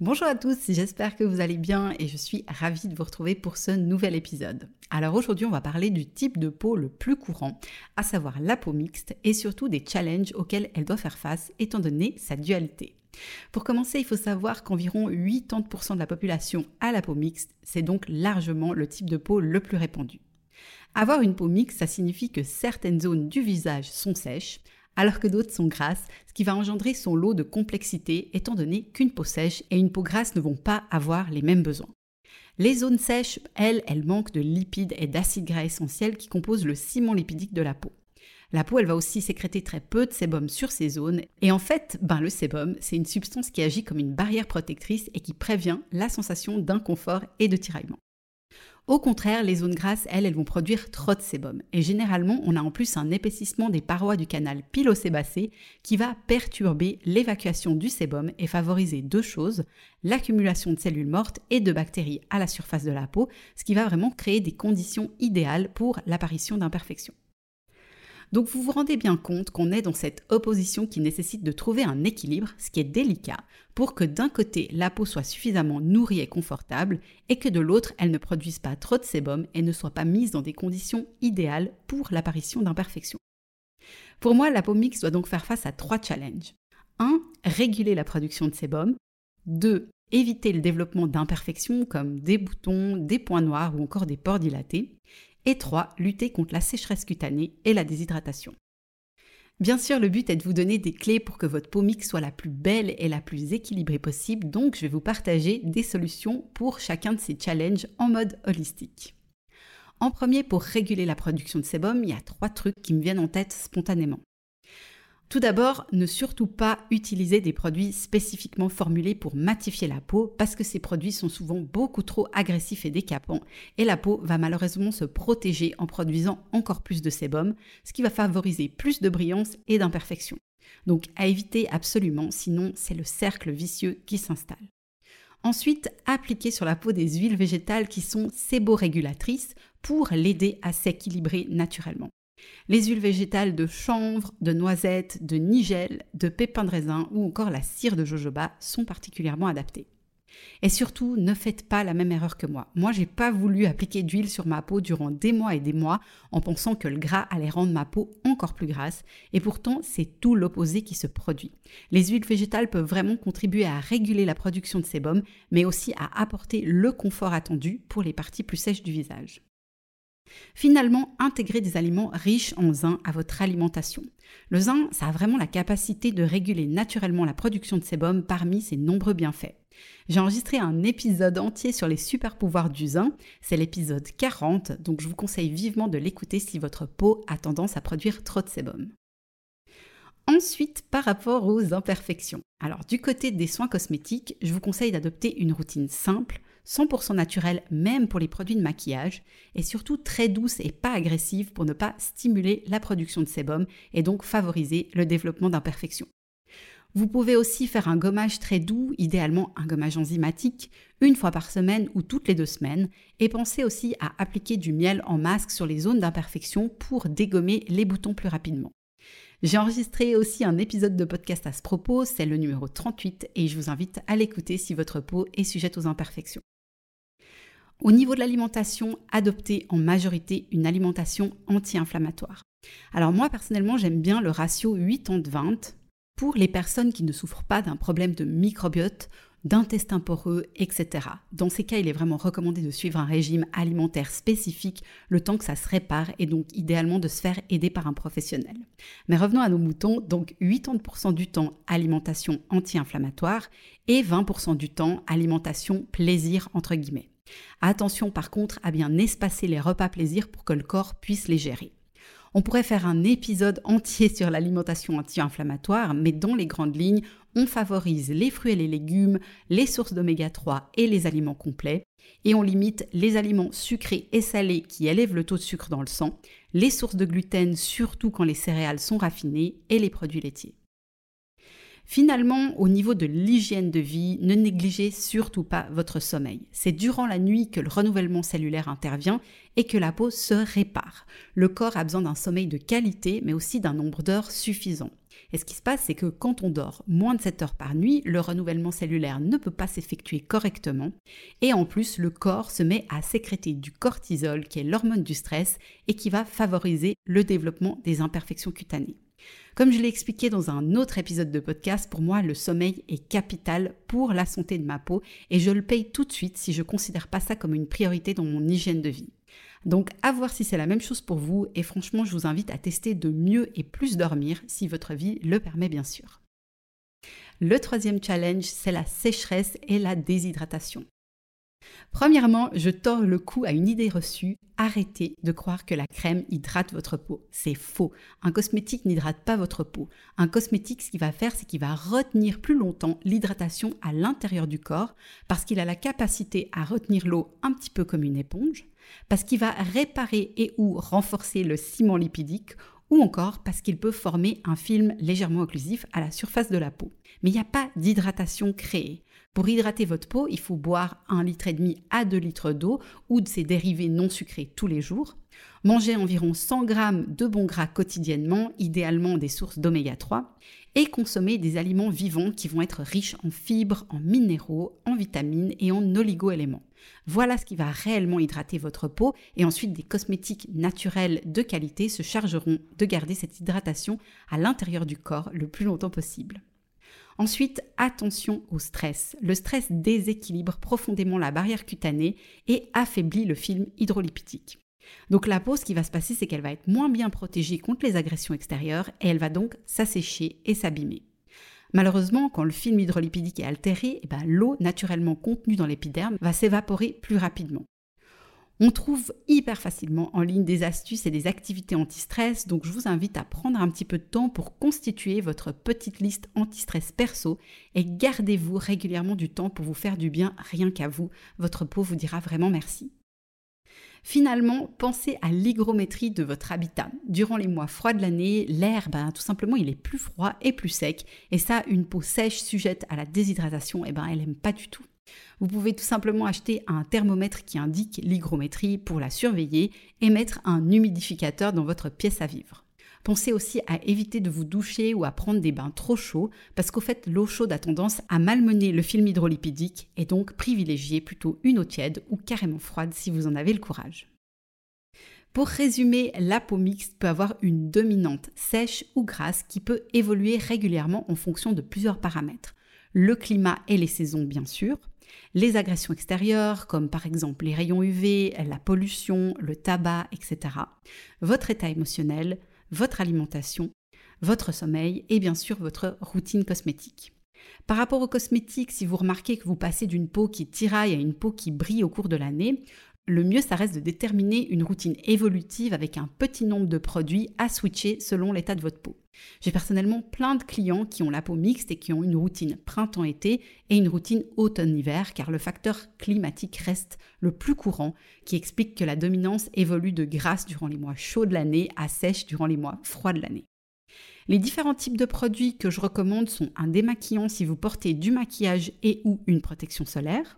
Bonjour à tous, j'espère que vous allez bien et je suis ravie de vous retrouver pour ce nouvel épisode. Alors aujourd'hui on va parler du type de peau le plus courant, à savoir la peau mixte et surtout des challenges auxquels elle doit faire face étant donné sa dualité. Pour commencer, il faut savoir qu'environ 80% de la population a la peau mixte, c'est donc largement le type de peau le plus répandu. Avoir une peau mixte, ça signifie que certaines zones du visage sont sèches, alors que d'autres sont grasses, ce qui va engendrer son lot de complexité étant donné qu'une peau sèche et une peau grasse ne vont pas avoir les mêmes besoins. Les zones sèches, elles, elles manquent de lipides et d'acides gras essentiels qui composent le ciment lipidique de la peau. La peau, elle va aussi sécréter très peu de sébum sur ces zones. Et en fait, ben, le sébum, c'est une substance qui agit comme une barrière protectrice et qui prévient la sensation d'inconfort et de tiraillement. Au contraire, les zones grasses, elles, elles vont produire trop de sébum. Et généralement, on a en plus un épaississement des parois du canal pilosébacé qui va perturber l'évacuation du sébum et favoriser deux choses, l'accumulation de cellules mortes et de bactéries à la surface de la peau, ce qui va vraiment créer des conditions idéales pour l'apparition d'imperfections. Donc vous vous rendez bien compte qu'on est dans cette opposition qui nécessite de trouver un équilibre, ce qui est délicat, pour que d'un côté la peau soit suffisamment nourrie et confortable, et que de l'autre elle ne produise pas trop de sébum et ne soit pas mise dans des conditions idéales pour l'apparition d'imperfections. Pour moi, la peau mixte doit donc faire face à trois challenges. 1. Réguler la production de sébum. 2. Éviter le développement d'imperfections comme des boutons, des points noirs ou encore des pores dilatés. Et 3. Lutter contre la sécheresse cutanée et la déshydratation. Bien sûr, le but est de vous donner des clés pour que votre peau mixte soit la plus belle et la plus équilibrée possible, donc je vais vous partager des solutions pour chacun de ces challenges en mode holistique. En premier, pour réguler la production de sébum, il y a trois trucs qui me viennent en tête spontanément. Tout d'abord, ne surtout pas utiliser des produits spécifiquement formulés pour matifier la peau parce que ces produits sont souvent beaucoup trop agressifs et décapants et la peau va malheureusement se protéger en produisant encore plus de sébum, ce qui va favoriser plus de brillance et d'imperfection. Donc à éviter absolument, sinon c'est le cercle vicieux qui s'installe. Ensuite, appliquer sur la peau des huiles végétales qui sont séborégulatrices pour l'aider à s'équilibrer naturellement. Les huiles végétales de chanvre, de noisette, de nigel, de pépins de raisin ou encore la cire de jojoba sont particulièrement adaptées. Et surtout, ne faites pas la même erreur que moi. Moi, j'ai pas voulu appliquer d'huile sur ma peau durant des mois et des mois en pensant que le gras allait rendre ma peau encore plus grasse. Et pourtant, c'est tout l'opposé qui se produit. Les huiles végétales peuvent vraiment contribuer à réguler la production de sébum, mais aussi à apporter le confort attendu pour les parties plus sèches du visage. Finalement, intégrez des aliments riches en zinc à votre alimentation. Le zinc, ça a vraiment la capacité de réguler naturellement la production de sébum parmi ses nombreux bienfaits. J'ai enregistré un épisode entier sur les super pouvoirs du zinc, c'est l'épisode 40, donc je vous conseille vivement de l'écouter si votre peau a tendance à produire trop de sébum. Ensuite, par rapport aux imperfections. Alors, du côté des soins cosmétiques, je vous conseille d'adopter une routine simple, 100% naturelle même pour les produits de maquillage, et surtout très douce et pas agressive pour ne pas stimuler la production de sébum et donc favoriser le développement d'imperfections. Vous pouvez aussi faire un gommage très doux, idéalement un gommage enzymatique, une fois par semaine ou toutes les deux semaines, et pensez aussi à appliquer du miel en masque sur les zones d'imperfection pour dégommer les boutons plus rapidement. J'ai enregistré aussi un épisode de podcast à ce propos, c'est le numéro 38 et je vous invite à l'écouter si votre peau est sujette aux imperfections. Au niveau de l'alimentation, adoptez en majorité une alimentation anti-inflammatoire. Alors moi personnellement j'aime bien le ratio 80-20 pour les personnes qui ne souffrent pas d'un problème de microbiote d'intestin poreux, etc. Dans ces cas, il est vraiment recommandé de suivre un régime alimentaire spécifique le temps que ça se répare et donc idéalement de se faire aider par un professionnel. Mais revenons à nos moutons, donc 80% du temps alimentation anti-inflammatoire et 20% du temps alimentation plaisir entre guillemets. Attention par contre à bien espacer les repas plaisir pour que le corps puisse les gérer. On pourrait faire un épisode entier sur l'alimentation anti-inflammatoire, mais dans les grandes lignes, on favorise les fruits et les légumes, les sources d'oméga 3 et les aliments complets. Et on limite les aliments sucrés et salés qui élèvent le taux de sucre dans le sang, les sources de gluten surtout quand les céréales sont raffinées et les produits laitiers. Finalement, au niveau de l'hygiène de vie, ne négligez surtout pas votre sommeil. C'est durant la nuit que le renouvellement cellulaire intervient et que la peau se répare. Le corps a besoin d'un sommeil de qualité, mais aussi d'un nombre d'heures suffisant. Et ce qui se passe, c'est que quand on dort moins de 7 heures par nuit, le renouvellement cellulaire ne peut pas s'effectuer correctement. Et en plus, le corps se met à sécréter du cortisol, qui est l'hormone du stress, et qui va favoriser le développement des imperfections cutanées. Comme je l'ai expliqué dans un autre épisode de podcast, pour moi, le sommeil est capital pour la santé de ma peau et je le paye tout de suite si je ne considère pas ça comme une priorité dans mon hygiène de vie. Donc à voir si c'est la même chose pour vous et franchement je vous invite à tester de mieux et plus dormir si votre vie le permet bien sûr. Le troisième challenge, c'est la sécheresse et la déshydratation. Premièrement, je tords le cou à une idée reçue. Arrêtez de croire que la crème hydrate votre peau. C'est faux. Un cosmétique n'hydrate pas votre peau. Un cosmétique, ce qu'il va faire, c'est qu'il va retenir plus longtemps l'hydratation à l'intérieur du corps parce qu'il a la capacité à retenir l'eau un petit peu comme une éponge, parce qu'il va réparer et ou renforcer le ciment lipidique ou encore parce qu'il peut former un film légèrement occlusif à la surface de la peau. Mais il n'y a pas d'hydratation créée. Pour hydrater votre peau, il faut boire 1,5 litre à 2 litres d'eau ou de ses dérivés non sucrés tous les jours. Manger environ 100 g de bons gras quotidiennement, idéalement des sources d'oméga 3, et consommer des aliments vivants qui vont être riches en fibres, en minéraux, en vitamines et en oligo-éléments. Voilà ce qui va réellement hydrater votre peau et ensuite des cosmétiques naturels de qualité se chargeront de garder cette hydratation à l'intérieur du corps le plus longtemps possible. Ensuite, attention au stress. Le stress déséquilibre profondément la barrière cutanée et affaiblit le film hydrolipidique. Donc la peau, ce qui va se passer, c'est qu'elle va être moins bien protégée contre les agressions extérieures et elle va donc s'assécher et s'abîmer. Malheureusement, quand le film hydrolipidique est altéré, eh ben, l'eau naturellement contenue dans l'épiderme va s'évaporer plus rapidement. On trouve hyper facilement en ligne des astuces et des activités anti-stress, donc je vous invite à prendre un petit peu de temps pour constituer votre petite liste anti-stress perso et gardez-vous régulièrement du temps pour vous faire du bien rien qu'à vous. Votre peau vous dira vraiment merci. Finalement, pensez à l'hygrométrie de votre habitat. Durant les mois froids de l'année, l'air, ben, tout simplement, il est plus froid et plus sec. Et ça, une peau sèche sujette à la déshydratation, eh ben, elle n'aime pas du tout. Vous pouvez tout simplement acheter un thermomètre qui indique l'hygrométrie pour la surveiller et mettre un humidificateur dans votre pièce à vivre. Pensez aussi à éviter de vous doucher ou à prendre des bains trop chauds parce qu'au fait l'eau chaude a tendance à malmener le film hydrolipidique et donc privilégiez plutôt une eau tiède ou carrément froide si vous en avez le courage. Pour résumer, la peau mixte peut avoir une dominante sèche ou grasse qui peut évoluer régulièrement en fonction de plusieurs paramètres. Le climat et les saisons bien sûr, les agressions extérieures, comme par exemple les rayons UV, la pollution, le tabac, etc. Votre état émotionnel, votre alimentation, votre sommeil et bien sûr votre routine cosmétique. Par rapport aux cosmétiques, si vous remarquez que vous passez d'une peau qui tiraille à une peau qui brille au cours de l'année, le mieux, ça reste de déterminer une routine évolutive avec un petit nombre de produits à switcher selon l'état de votre peau. J'ai personnellement plein de clients qui ont la peau mixte et qui ont une routine printemps-été et une routine automne-hiver car le facteur climatique reste le plus courant qui explique que la dominance évolue de grasse durant les mois chauds de l'année à sèche durant les mois froids de l'année. Les différents types de produits que je recommande sont un démaquillant si vous portez du maquillage et ou une protection solaire,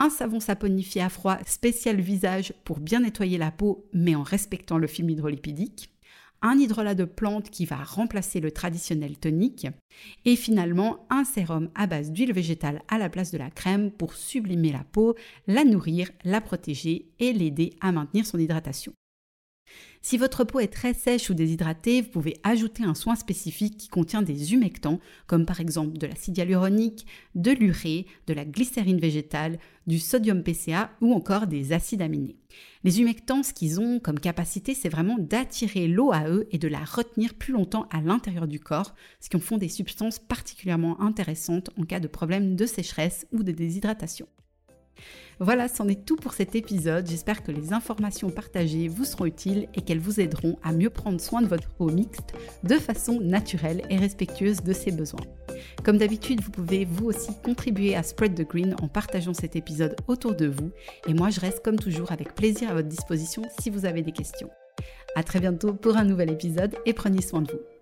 un savon saponifié à froid spécial visage pour bien nettoyer la peau mais en respectant le film hydrolipidique, un hydrolat de plante qui va remplacer le traditionnel tonique, et finalement un sérum à base d'huile végétale à la place de la crème pour sublimer la peau, la nourrir, la protéger et l'aider à maintenir son hydratation. Si votre peau est très sèche ou déshydratée, vous pouvez ajouter un soin spécifique qui contient des humectants, comme par exemple de l'acide hyaluronique, de l'urée, de la glycérine végétale, du sodium PCA ou encore des acides aminés. Les humectants, ce qu'ils ont comme capacité, c'est vraiment d'attirer l'eau à eux et de la retenir plus longtemps à l'intérieur du corps, ce qui en font des substances particulièrement intéressantes en cas de problème de sécheresse ou de déshydratation. Voilà, c'en est tout pour cet épisode. J'espère que les informations partagées vous seront utiles et qu'elles vous aideront à mieux prendre soin de votre peau mixte de façon naturelle et respectueuse de ses besoins. Comme d'habitude, vous pouvez vous aussi contribuer à Spread the Green en partageant cet épisode autour de vous. Et moi, je reste comme toujours avec plaisir à votre disposition si vous avez des questions. À très bientôt pour un nouvel épisode et prenez soin de vous.